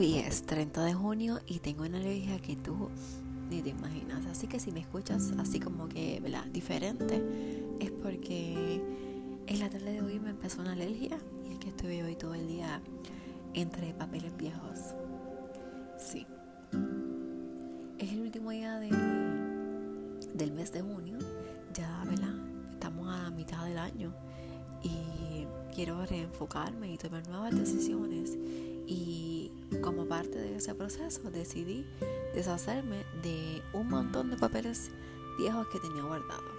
Hoy es 30 de junio y tengo una alergia que tú ni te imaginas. Así que si me escuchas así como que, ¿verdad? Diferente, es porque en la tarde de hoy me empezó una alergia y es que estuve hoy todo el día entre papeles viejos. Sí. Es el último día del mes de junio. Ya, ¿verdad? Estamos a mitad del año y quiero reenfocarme y tomar nuevas decisiones y como parte de ese proceso decidí deshacerme de un montón de papeles viejos que tenía guardados.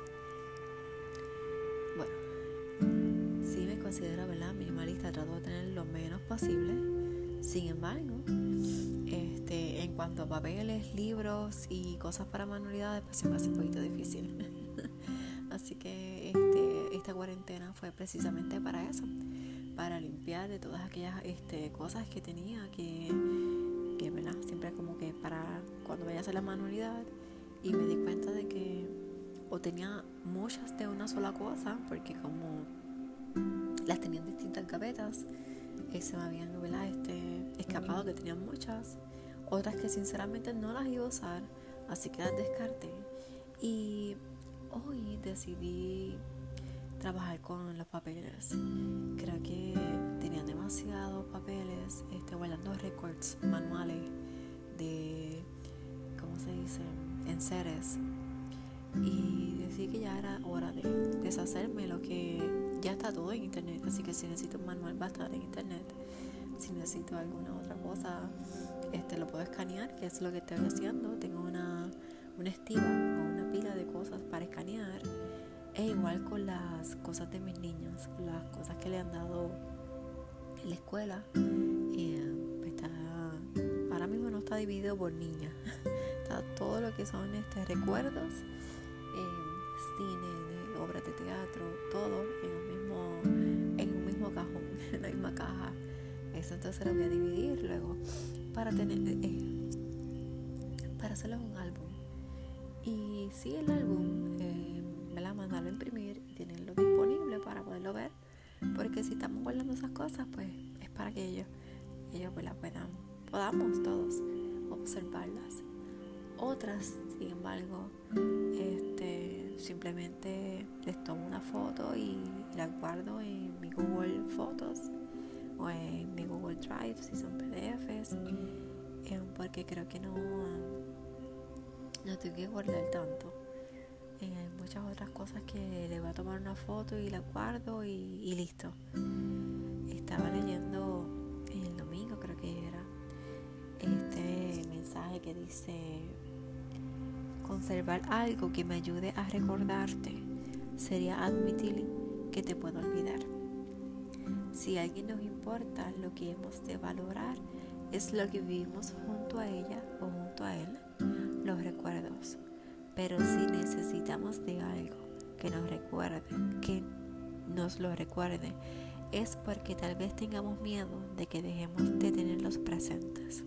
Bueno, sí me considero ¿verdad? minimalista, trato de tener lo menos posible. Sin embargo, este, en cuanto a papeles, libros y cosas para manualidades, pues se me hace un poquito difícil. Así que este, esta cuarentena fue precisamente para eso para limpiar de todas aquellas este, cosas que tenía que, que ¿verdad? siempre como que para cuando vaya a hacer la manualidad y me di cuenta de que o tenía muchas de una sola cosa porque como las tenía en distintas gavetas eh, se me habían ¿verdad? Este, escapado que tenían muchas otras que sinceramente no las iba a usar así que las descarté y hoy decidí trabajar con los papeles. Creo que tenían demasiados papeles, este, guardando records manuales de, ¿cómo se dice?, en seres. Y decidí que ya era hora de deshacerme lo que ya está todo en internet. Así que si necesito un manual va a estar en internet. Si necesito alguna otra cosa, este lo puedo escanear, que es lo que estoy haciendo. Tengo una, una estiva es igual con las cosas de mis niños, las cosas que le han dado en la escuela. Eh, está, ahora mismo no está dividido por niñas. Está todo lo que son este, recuerdos, eh, cine, obras de teatro, todo en un mismo, en un mismo cajón, en la misma caja. Eso entonces lo voy a dividir luego para tener eh, para hacerlo un álbum. Y sí, el álbum mandarlo a imprimir y tenerlo disponible para poderlo ver. Porque si estamos guardando esas cosas, pues es para que ellos, ellos pues, la puedan, podamos todos observarlas. Otras, sin embargo, este, simplemente les tomo una foto y la guardo en mi Google Fotos o en mi Google Drive si son PDFs, eh, porque creo que no, no tengo que guardar tanto hay muchas otras cosas que le voy a tomar una foto y la guardo y, listo. Estaba leyendo el domingo, creo que era, este mensaje que dice, conservar algo que me ayude a recordarte sería admitir que te puedo olvidar. Si a alguien nos importa, lo que hemos de valorar es lo que vivimos junto a ella o junto a él, los recuerdos. Pero si necesitamos de algo que nos recuerde, que nos lo recuerde, es porque tal vez tengamos miedo de que dejemos de tenerlos presentes.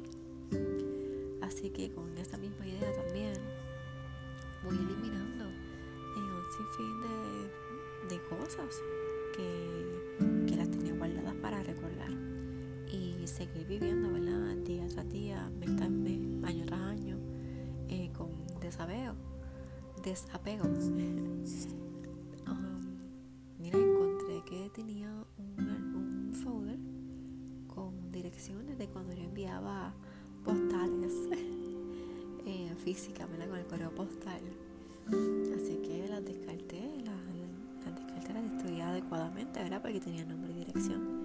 Así que con esta misma idea también voy eliminando en un sinfín de, cosas que, las tenía guardadas para recordar y seguir viviendo, ¿verdad? Día tras día, mes tras mes, año tras año, eh, con desapego desapego. Um, mira, encontré que tenía un, folder con direcciones de cuando yo enviaba postales eh, físicas, con el correo postal. Así que las descarté, las, descarté, las destruí adecuadamente, ¿verdad? Porque tenía nombre y dirección.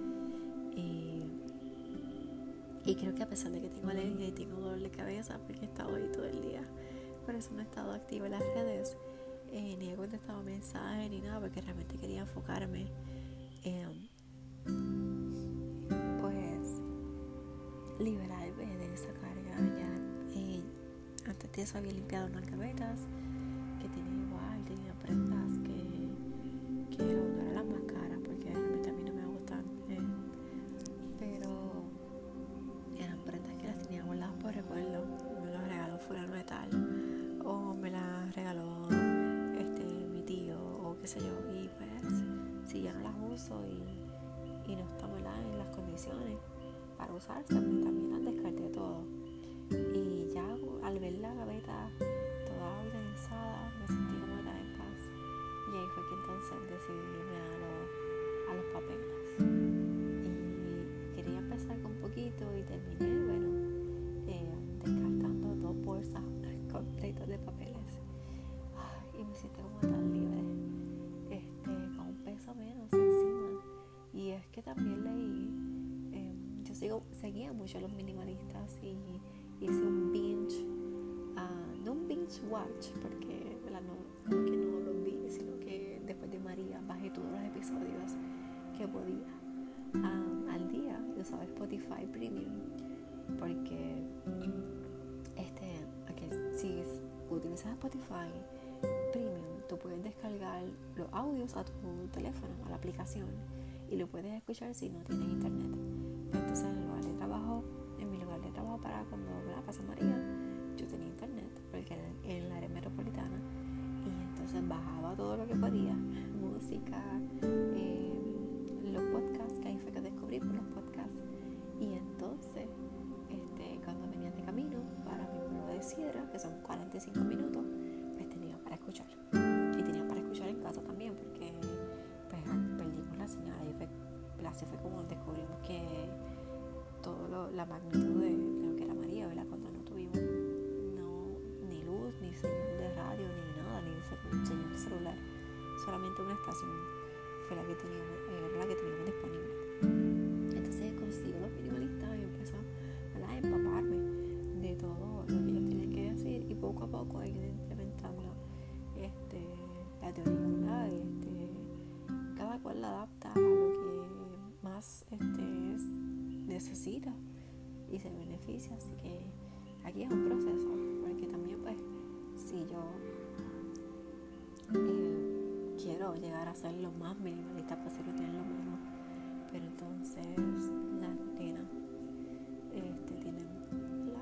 Y, creo que a pesar de que tengo alergia y tengo dolor de cabeza, porque he estado ahí todo el día por eso no he estado activa en las redes, eh, ni he contestado mensajes ni nada, porque realmente quería enfocarme en, pues, liberarme de esa carga. Ya, eh, antes de eso había limpiado unas gavetas que tenía igual, tenía prendas usarse pues también las descarté todo. Y ya al ver la gaveta mucho a los minimalistas y hice un binge, uh, no un binge watch, porque no, como que no lo vi, sino que después de María bajé todos los episodios que podía um, al día. Yo usaba Spotify Premium, porque este, okay, si utilizas Spotify Premium, tú puedes descargar los audios a tu teléfono, a la aplicación, y lo puedes escuchar si no tienes internet. Entonces, en de trabajo, en mi lugar de trabajo para cuando la pasa María, yo tenía internet, porque era en la área metropolitana, y entonces bajaba todo lo que podía, era la que teníamos disponible. Entonces consigo los minimalistas y empezó a empaparme de todo lo que ellos tienen que decir y poco a poco hay que implementando este, la teoría, este, cada cual la adapta a lo que más este, es necesita y se beneficia. Así que aquí es un proceso, porque también pues si yo eh, quiero llegar a ser lo más minimalista posible, tener lo menos, pero entonces las nenas este, tienen,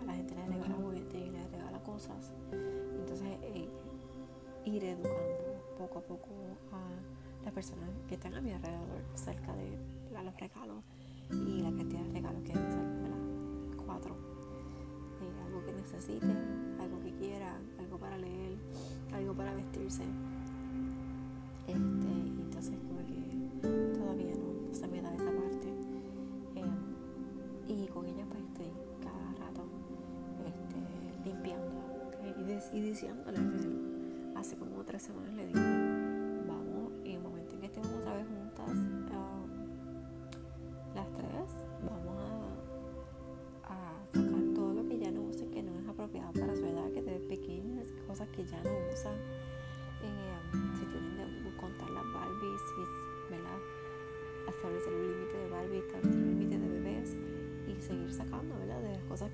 la, gente les regala juguetes y les regala cosas, entonces eh, ir educando poco a poco a las personas que están a mi alrededor cerca de los regalos y la cantidad de regalos que debe ser, ¿verdad? Cuatro. Eh, algo que necesiten, algo que quieran, algo para leer, algo para vestirse. Con ella pues estoy cada rato este, limpiando y, y diciéndole, hace como tres semanas le dije, vamos, en el momento en que estemos otra vez juntas, las tres vamos a, sacar todo lo que ya no usen que no es apropiado para su edad, que desde pequeñas, cosas que ya no usan.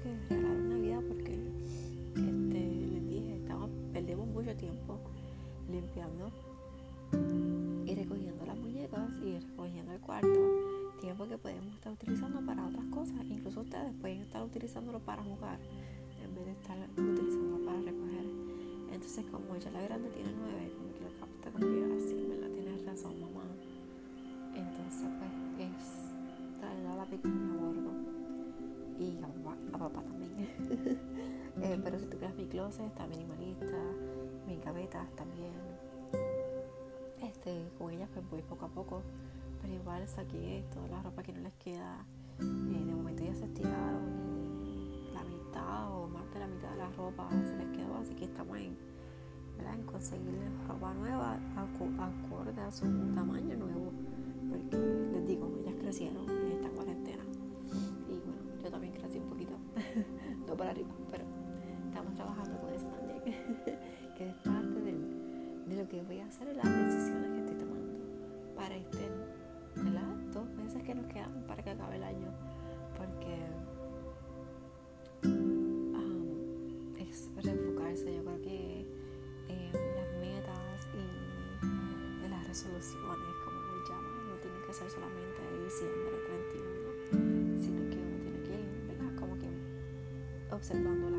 Que regalaron Navidad porque este, les dije, estamos, perdemos mucho tiempo limpiando y recogiendo las muñecas y recogiendo el cuarto tiempo que podemos estar utilizando para otras cosas. Incluso ustedes pueden estar utilizándolo para jugar en vez de estar utilizándolo para recoger. Entonces, como ya la grande tiene nueve, como que lo capta que así, ¿verdad? Tienes razón, mamá. Entonces, pues es traer a la pequeña a bordo y a, papá también. eh, pero si tú creas mi closet, está minimalista, mis gavetas también. Este, con ellas pues voy poco a poco pero igual saqué toda la ropa que no les queda. Eh, de momento ya se estiraron y la mitad o más de la mitad de la ropa se les quedó, así que estamos en, en conseguir ropa nueva acorde a su tamaño nuevo. Porque les digo, ellas crecieron para arriba, pero estamos trabajando con eso también, que es parte de, lo que voy a hacer en las decisiones que estoy tomando para este ¿verdad? Dos meses que nos quedan para que acabe el año, porque um, es reenfocarse. Yo creo que eh, las metas y las resoluciones, como les llaman, no tienen que ser solamente de observándola,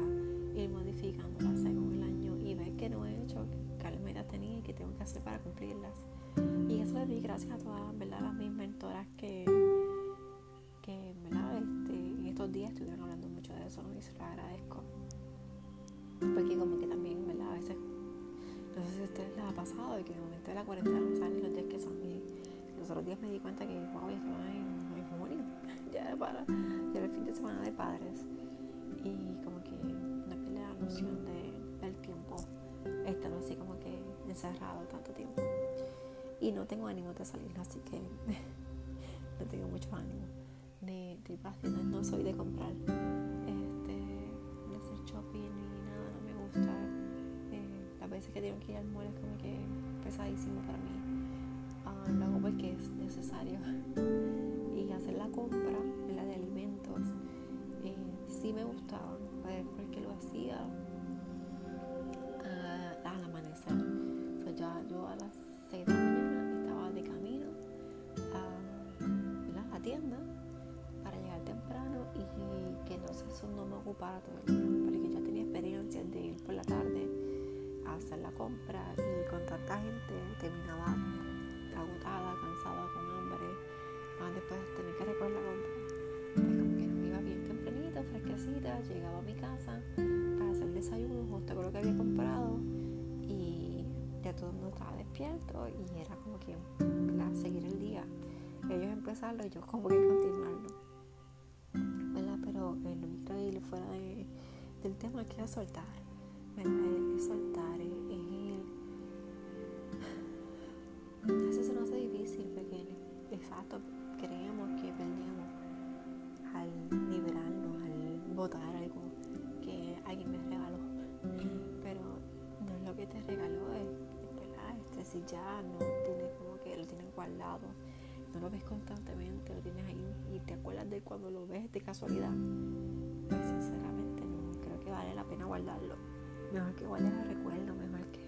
ir modificándola según el año y ver que no he hecho, qué metas tenía y qué tengo que hacer para cumplirlas. Y eso le di gracias a todas ¿verdad? las mis mentoras que, que ¿verdad? Este, en estos días estuvieron hablando mucho de eso y se lo agradezco. Porque como que también, ¿verdad? A veces, no sé si a ustedes les ha pasado, y que en el momento de la cuarentena no saben los días que son. Y los otros días me di cuenta que, wow, ya estaba en, en junio, ya para, ya era el fin de semana de padres. Y como que no pierde la noción de, del tiempo, estando así como que encerrado tanto tiempo. Y no tengo ánimo de salir, así que no tengo mucho ánimo de, de no soy de comprar, este, de hacer shopping ni nada, no me gusta. Eh, las veces que tengo que ir al mall es como que pesadísimo para mí. Uh, lo hago porque es necesario. y hacer la compra sí me gustaba, pues, porque lo hacía uh, al amanecer. O sea, ya yo a las 6 de la mañana estaba de camino a la tienda y que entonces eso no me ocupara todo el día, porque ya tenía experiencia de ir por la tarde a hacer la compra y con tanta gente terminaba agotada, cansada, con hambre, ah, después tener que recoger la compra. Fresquecita, llegaba a mi casa para hacer el desayuno justo con lo que había comprado y ya todo el mundo estaba despierto y era como que seguir el día. Ellos empezarlo y yo como que continuarlo pero lo increíble fuera de, del tema que era soltar, al botar algo que alguien me regaló, pero no es lo que te regaló, es, ¿verdad? Este, si ya no tienes como que lo tienes guardado no lo ves constantemente, lo tienes ahí y te acuerdas de cuando lo ves de casualidad, pues sinceramente no creo que vale la pena guardarlo. Mejor que guardes el recuerdo, mejor que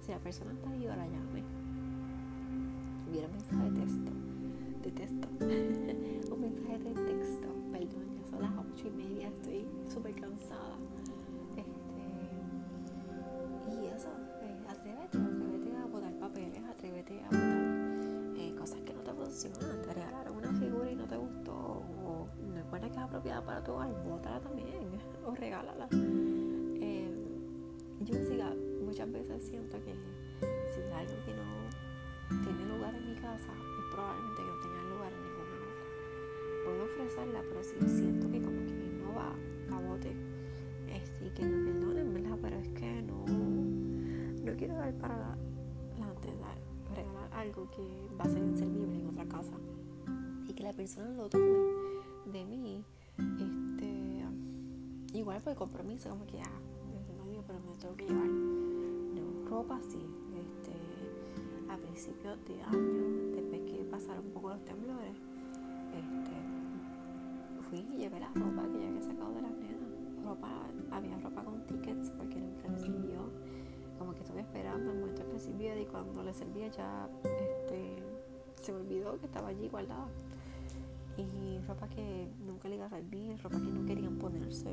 si la persona está ahí ahora llame. Hubiera mensaje de texto, de texto, un mensaje de texto, perdón, son las ocho y media, estoy súper cansada. Este, y eso, eh, atrévete, atrévete a botar papeles, atrévete a te regalaron una figura y no te gustó, o no encuentras que es apropiada para tu hogar, bótala también, o regálala. Eh, yo siga, muchas veces siento que si hay algo que no tiene lugar en mi casa, es probablemente que no tenga Puedo ofrecerla, pero si siento que como que no va a bote, este, y que me perdonen, ¿verdad? Pero es que no, no quiero dar para la, la regalar algo que va a ser inservible en otra casa. Y que la persona lo tome de mí este igual por el compromiso como que ah no digo pero me tengo que llevar. Ropa sí este a principios de año después que pasaron un poco los temblores este fui y llevé la ropa que ya había sacado de las nenas ropa había ropa con tickets porque nunca recibió como que estuve esperando el momento que sirviera y cuando le servía ya este, se me olvidó que estaba allí guardada. Y ropa que nunca le iba a servir, ropa que no querían ponerse.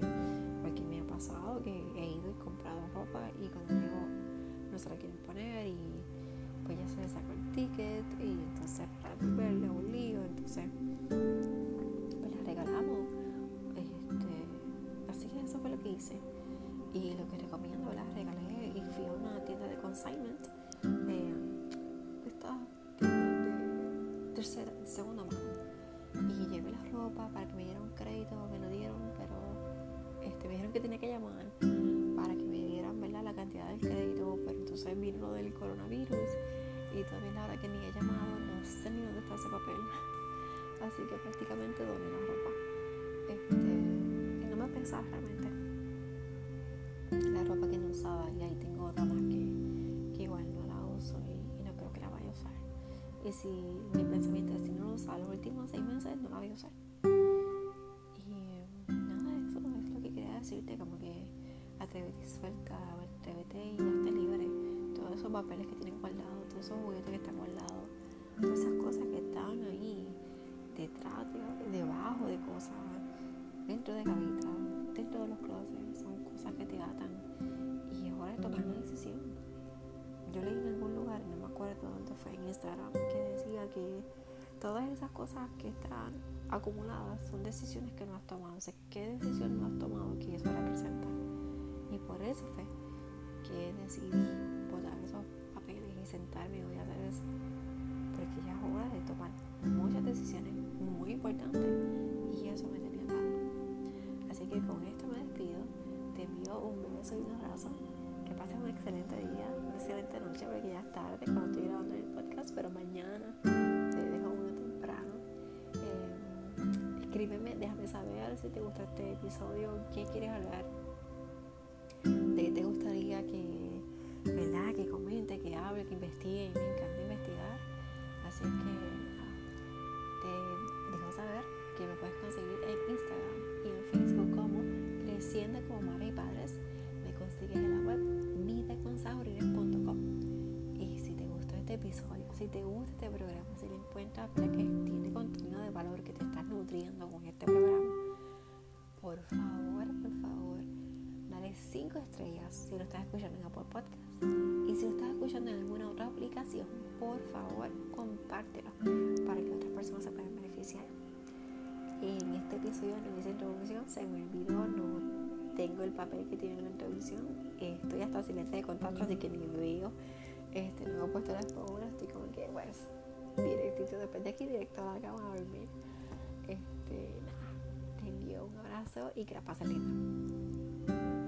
Porque me ha pasado que he ido y comprado ropa y cuando llego no se la quieren poner y pues ya se le sacó el ticket y entonces para devolverle un lío, entonces fue lo que hice. Y lo que recomiendo, la regalé y fui a una tienda de consignment, eh, esta tienda de tercera, segunda mano. Y llevé la ropa para que me dieran crédito, me lo dieron, pero este, me dijeron que tenía que llamar para que me dieran ¿verdad? la cantidad del crédito, pero entonces vino lo del coronavirus y todavía la hora que ni he llamado, no sé ni dónde está ese papel. Así que prácticamente doné la ropa. Este, no me pensaba realmente la ropa que no usaba y ahí tengo otra más que, igual no la uso y, no creo que la vaya a usar. Y si mi pensamiento es si no lo uso los últimos seis meses, no la voy a usar. Y nada, eso es lo que quería decirte, como que atrévete y suelta, atrévete y hazte libre. Todos esos papeles que tienen guardados, todos esos juguetes que están guardados, todas esas cosas que están ahí, detrás, debajo de cosas, dentro de dentro los closets, son cosas que te atan y es hora de tomar una decisión. Yo leí en algún lugar, no me acuerdo dónde fue, en Instagram, que decía que todas esas cosas que están acumuladas son decisiones que no has tomado. O sea, ¿qué decisión no has tomado que eso representa? Y por eso fue que decidí botar esos papeles y sentarme hoy a hacer eso. Porque ya es hora de tomar muchas decisiones muy importantes y eso me tenía dado. Así que con esto envío un beso y un abrazo. Que pases un excelente día, una excelente noche porque ya es tarde cuando estoy grabando el podcast, pero mañana te dejo uno temprano. Eh, escríbeme, déjame saber si te gusta este episodio, qué quieres hablar, de te gustaría que, ¿verdad? Que comente, que hable, que investigue. Me encanta investigar. Así que si te gusta este programa, si le encuentras que tiene contenido de valor, que te estás nutriendo con este programa, por favor, por favor, dale 5 estrellas si lo estás escuchando en Apple Podcast. Y si lo estás escuchando en alguna otra aplicación, por favor, compártelo para que otras personas se puedan beneficiar. En este episodio no hice introducción, se me olvidó, no tengo el papel que tiene la introducción, estoy hasta sin lente de contacto, así que ni veo, este, no he puesto las paulas, estoy como que, bueno, directito después de aquí, directo a la cama a dormir. Este, nada, te envío un abrazo y que la pases linda.